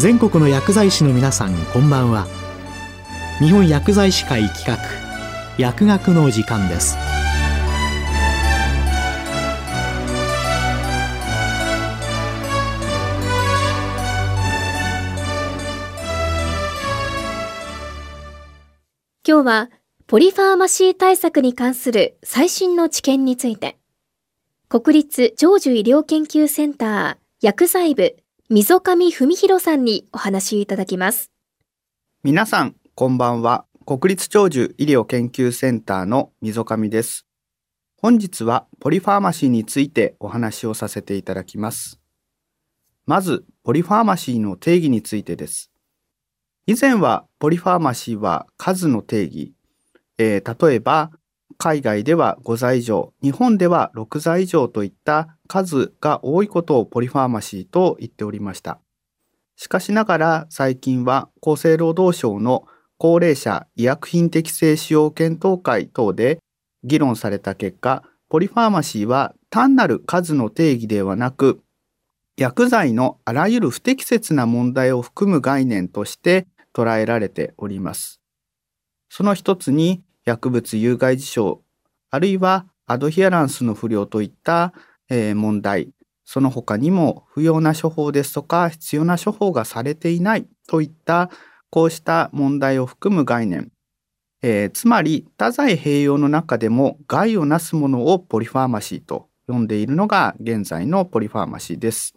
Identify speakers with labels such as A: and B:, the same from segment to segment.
A: 全国の薬剤師の皆さんこんばんは。日本薬剤師会企画薬学の時間です。
B: 今日はポリファーマシー対策に関する最新の知見について。国立長寿医療研究センター薬剤部溝上文弘さんにお話いただきます。
C: 皆さん、こんばんは。国立長寿医療研究センターの溝上です。本日はポリファーマシーについてお話をさせていただきます。まず、ポリファーマシーの定義についてです。以前はポリファーマシーは数の定義、えー、例えば海外では5歳以上、日本では6歳以上といった数が多いことをポリファーマシーと言っておりました。しかしながら最近は厚生労働省の高齢者医薬品適正使用検討会等で議論された結果、ポリファーマシーは単なる数の定義ではなく、薬剤のあらゆる不適切な問題を含む概念として捉えられております。その一つに薬物有害事象、あるいはアドヒアランスの不良といったえー、問題、その他にも不要な処方ですとか必要な処方がされていないといったこうした問題を含む概念、えー、つまり多剤併用の中でも害をなすものをポリファーマシーと呼んでいるのが現在のポリファーマシーです。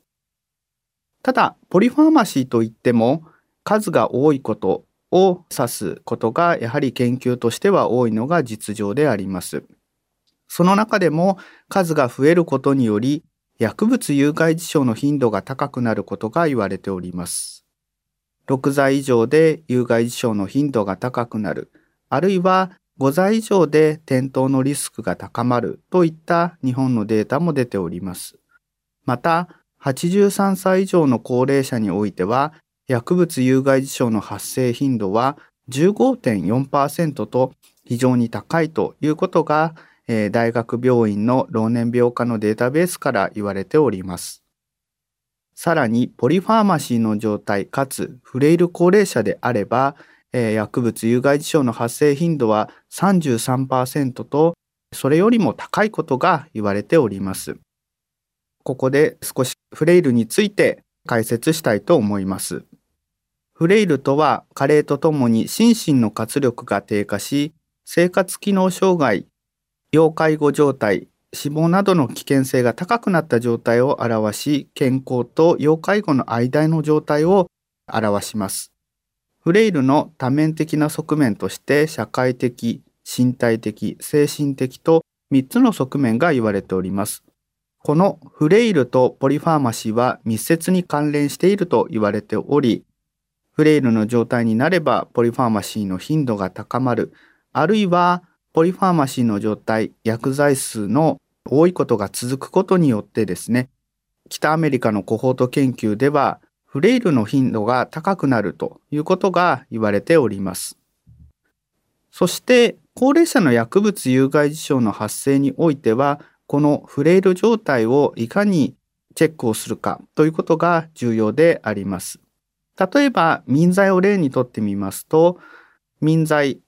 C: ただ、ポリファーマシーといっても数が多いことを指すことがやはり研究としては多いのが実情であります。その中でも数が増えることにより薬物有害事象の頻度が高くなることが言われております。6歳以上で有害事象の頻度が高くなる、あるいは5歳以上で転倒のリスクが高まるといった日本のデータも出ております。また、83歳以上の高齢者においては、薬物有害事象の発生頻度は15.4%と非常に高いということがえー、大学病院の老年病科のデータベースから言われております。さらに、ポリファーマシーの状態かつフレイル高齢者であれば、えー、薬物有害事象の発生頻度は33%と、それよりも高いことが言われております。ここで少しフレイルについて解説したいと思います。フレイルとは加齢とともに心身の活力が低下し、生活機能障害要介護状態、死亡などの危険性が高くなった状態を表し、健康と要介護の間の状態を表します。フレイルの多面的な側面として社会的、身体的、精神的と3つの側面が言われております。このフレイルとポリファーマシーは密接に関連していると言われており、フレイルの状態になればポリファーマシーの頻度が高まる、あるいはポリファーマシーの状態、薬剤数の多いことが続くことによってですね、北アメリカのコホート研究では、フレイルの頻度が高くなるということが言われております。そして、高齢者の薬物有害事象の発生においては、このフレイル状態をいかにチェックをするかということが重要であります。例えば、民剤を例にとってみますと、民剤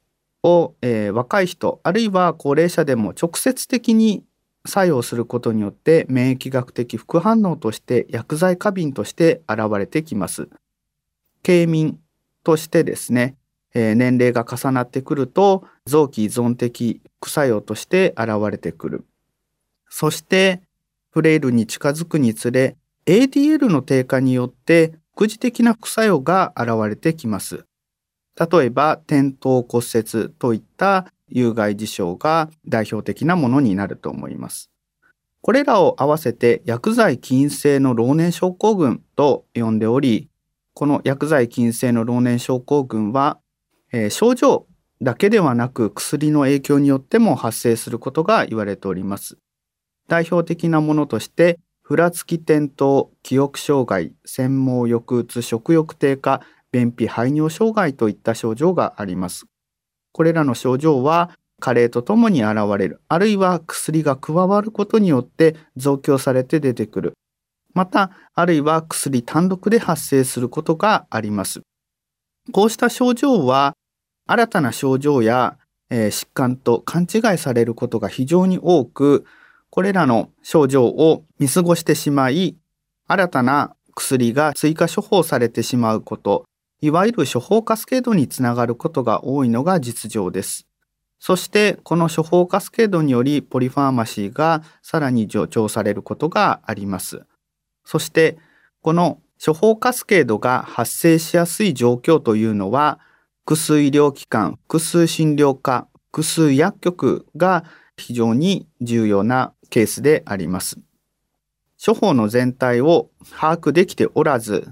C: を、えー、若い人あるいは高齢者でも直接的に作用することによって免疫学的副反応として薬剤過敏として現れてきます。軽民としてですね、えー、年齢が重なってくると臓器依存的副作用として現れてくる。そしてフレイルに近づくにつれ ADL の低下によって副次的な副作用が現れてきます。例えば、転倒骨折といった有害事象が代表的なものになると思います。これらを合わせて薬剤禁制の老年症候群と呼んでおり、この薬剤禁制の老年症候群は、えー、症状だけではなく薬の影響によっても発生することが言われております。代表的なものとして、ふらつき転倒、記憶障害、専門抑うつ、食欲低下、便秘排尿障害といった症状があります。これらの症状は加齢とともに現れる、あるいは薬が加わることによって増強されて出てくる。また、あるいは薬単独で発生することがあります。こうした症状は、新たな症状や、えー、疾患と勘違いされることが非常に多く、これらの症状を見過ごしてしまい、新たな薬が追加処方されてしまうこと、いわゆる処方カスケードにつながることが多いのが実情です。そしてこの処方カスケードによりポリファーマシーがさらに助長されることがあります。そしてこの処方カスケードが発生しやすい状況というのは複数医療機関、複数診療科、複数薬局が非常に重要なケースであります。処方の全体を把握できておらず、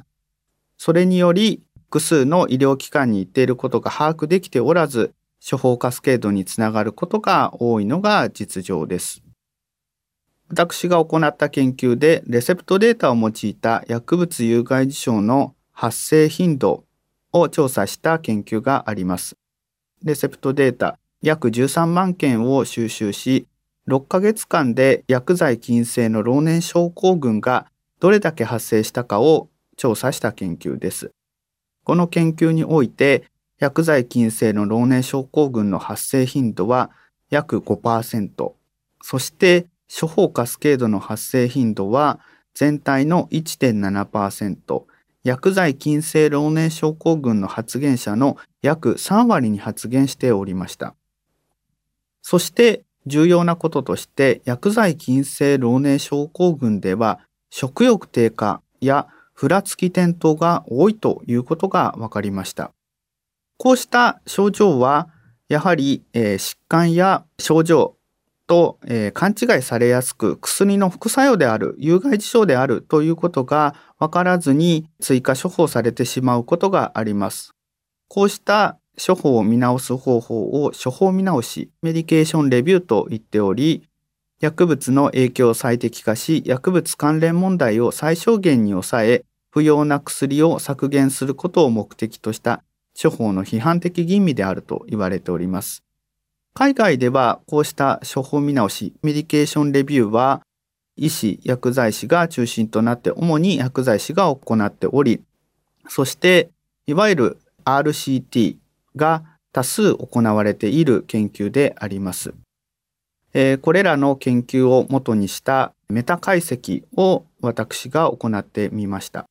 C: それにより複数の医療機関に行っていることが把握できておらず、処方カスケードにつながることが多いのが実情です。私が行った研究でレセプトデータを用いた薬物有害事象の発生頻度を調査した研究があります。レセプトデータ約13万件を収集し、6ヶ月間で薬剤菌性の老年症候群がどれだけ発生したかを調査した研究です。この研究において、薬剤菌性の老年症候群の発生頻度は約5%、そして処方カスケードの発生頻度は全体の1.7%、薬剤菌性老年症候群の発現者の約3割に発現しておりました。そして重要なこととして薬剤菌性老年症候群では食欲低下やふらつき転倒が多いということが分かりました。こうした症状は、やはり、えー、疾患や症状と、えー、勘違いされやすく、薬の副作用である、有害事象であるということが分からずに追加処方されてしまうことがあります。こうした処方を見直す方法を処方見直し、メディケーションレビューと言っており、薬物の影響を最適化し、薬物関連問題を最小限に抑え、不要な薬を削減することを目的とした処方の批判的吟味であると言われております。海外ではこうした処方見直し、メディケーションレビューは医師、薬剤師が中心となって主に薬剤師が行っており、そしていわゆる RCT が多数行われている研究であります。えー、これらの研究を元にしたメタ解析を私が行ってみました。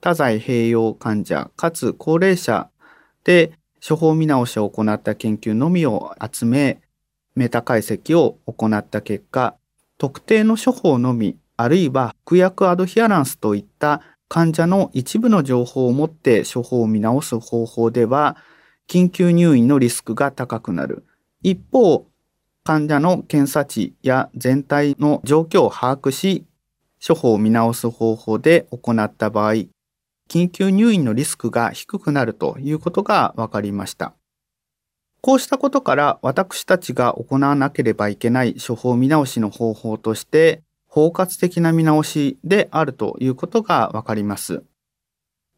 C: 多剤併用患者かつ高齢者で処方見直しを行った研究のみを集め、メタ解析を行った結果、特定の処方のみ、あるいは服薬アドヒアランスといった患者の一部の情報を持って処方を見直す方法では、緊急入院のリスクが高くなる。一方、患者の検査値や全体の状況を把握し、処方を見直す方法で行った場合、緊急入院のリスクが低くなるということが分かりました。こうしたことから私たちが行わなければいけない処方見直しの方法として、包括的な見直しであるということが分かります。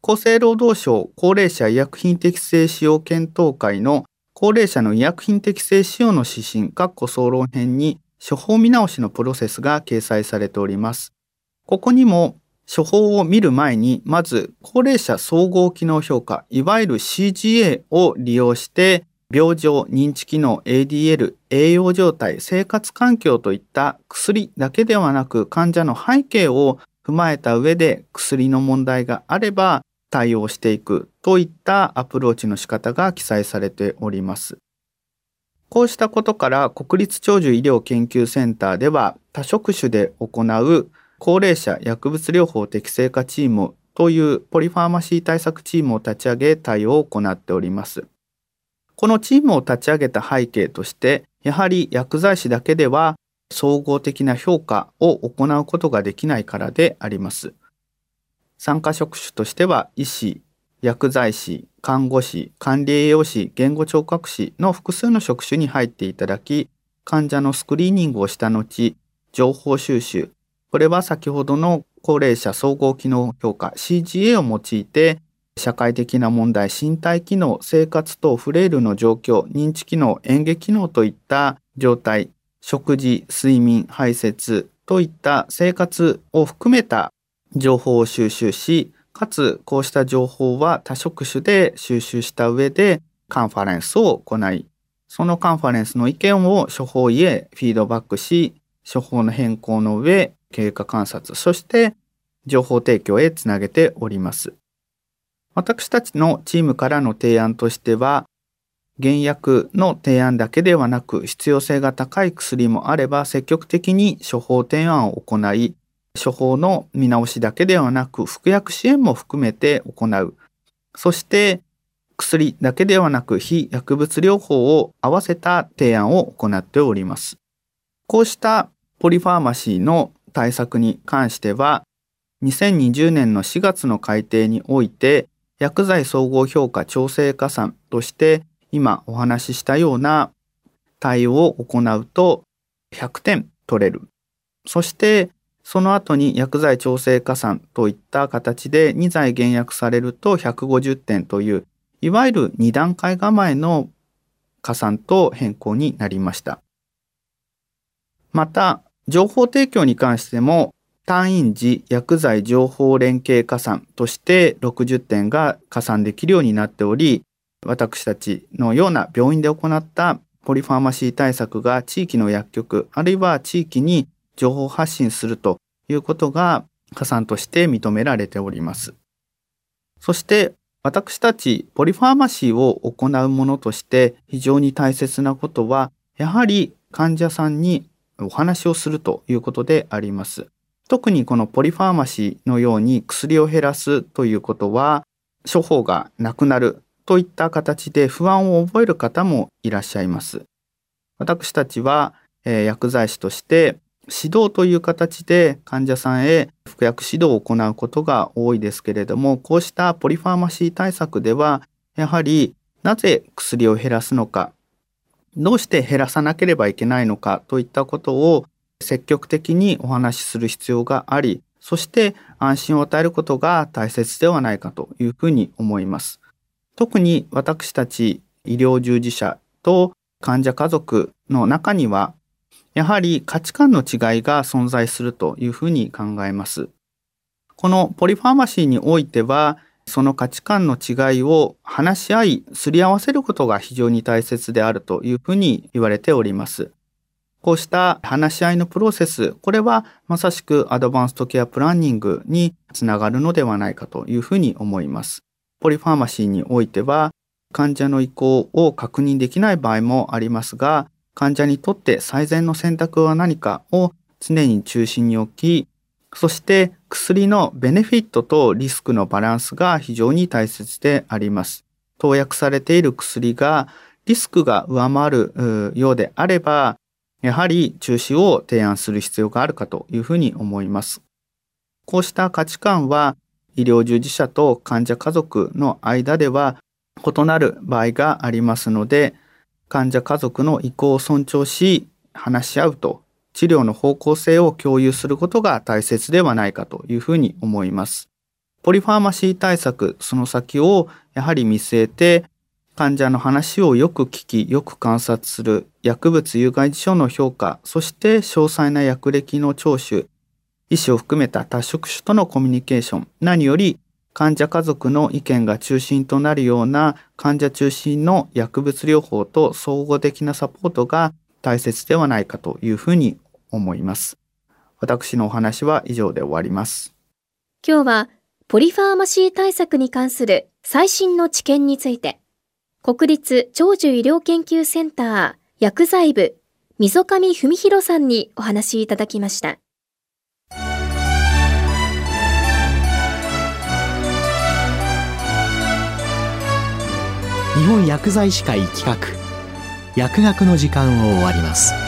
C: 厚生労働省高齢者医薬品適正使用検討会の高齢者の医薬品適正使用の指針、括弧総論編に処方見直しのプロセスが掲載されております。ここにも処方を見る前に、まず高齢者総合機能評価、いわゆる CGA を利用して、病状、認知機能、ADL、栄養状態、生活環境といった薬だけではなく患者の背景を踏まえた上で薬の問題があれば対応していくといったアプローチの仕方が記載されております。こうしたことから国立長寿医療研究センターでは多職種で行う高齢者薬物療法適正化チームというポリファーマシー対策チームを立ち上げ対応を行っております。このチームを立ち上げた背景として、やはり薬剤師だけでは総合的な評価を行うことができないからであります。参加職種としては医師、薬剤師、看護師、管理栄養士、言語聴覚士の複数の職種に入っていただき、患者のスクリーニングをした後、情報収集、これは先ほどの高齢者総合機能評価 CGA を用いて社会的な問題、身体機能、生活等フレイルの状況、認知機能、演劇機能といった状態、食事、睡眠、排泄といった生活を含めた情報を収集し、かつこうした情報は多職種で収集した上でカンファレンスを行い、そのカンファレンスの意見を処方医へフィードバックし、処方の変更の上、経過観察、そして情報提供へつなげております。私たちのチームからの提案としては、原薬の提案だけではなく必要性が高い薬もあれば積極的に処方提案を行い処方の見直しだけではなく服薬支援も含めて行うそして薬だけではなく非薬物療法を合わせた提案を行っておりますこうしたポリファーマシーの対策に関しては2020年の4月の改定において薬剤総合評価調整加算として今お話ししたような対応を行うと100点取れる。そしてその後に薬剤調整加算といった形で2剤減薬されると150点といういわゆる2段階構えの加算と変更になりました。また情報提供に関しても単位時薬剤情報連携加算として60点が加算できるようになっており私たちのような病院で行ったポリファーマシー対策が地域の薬局あるいは地域に情報発信するということが加算として認められております。そして私たちポリファーマシーを行うものとして非常に大切なことはやはり患者さんにお話をするということであります。特にこのポリファーマシーのように薬を減らすということは処方がなくなるといった形で不安を覚える方もいらっしゃいます。私たちは、え、薬剤師として指導という形で患者さんへ服薬指導を行うことが多いですけれども、こうしたポリファーマシー対策では、やはりなぜ薬を減らすのか、どうして減らさなければいけないのかといったことを積極的にお話しする必要があり、そして安心を与えることが大切ではないかというふうに思います。特に私たち医療従事者と患者家族の中には、やはり価値観の違いが存在するというふうに考えます。このポリファーマシーにおいては、その価値観の違いを話し合い、すり合わせることが非常に大切であるというふうに言われております。こうした話し合いのプロセス、これはまさしくアドバンストケアプランニングにつながるのではないかというふうに思います。ポリファーマシーにおいては患者の意向を確認できない場合もありますが患者にとって最善の選択は何かを常に中心に置きそして薬のベネフィットとリスクのバランスが非常に大切であります。投薬されている薬がリスクが上回るようであればやはり中止を提案する必要があるかというふうに思います。こうした価値観は医療従事者と患者家族の間では異なる場合がありますので患者家族の意向を尊重し話し合うと治療の方向性を共有することが大切ではないかというふうに思います。ポリファーマシー対策その先をやはり見据えて患者の話をよく聞きよく観察する薬物有害事象の評価そして詳細な薬歴の聴取医師を含めた多職種とのコミュニケーション、何より患者家族の意見が中心となるような患者中心の薬物療法と総合的なサポートが大切ではないかというふうに思います。私のお話は以上で終わります。
B: 今日はポリファーマシー対策に関する最新の知見について、国立長寿医療研究センター薬剤部溝上文弘さんにお話しいただきました。
A: 日本薬剤師会企画。薬学の時間を終わります。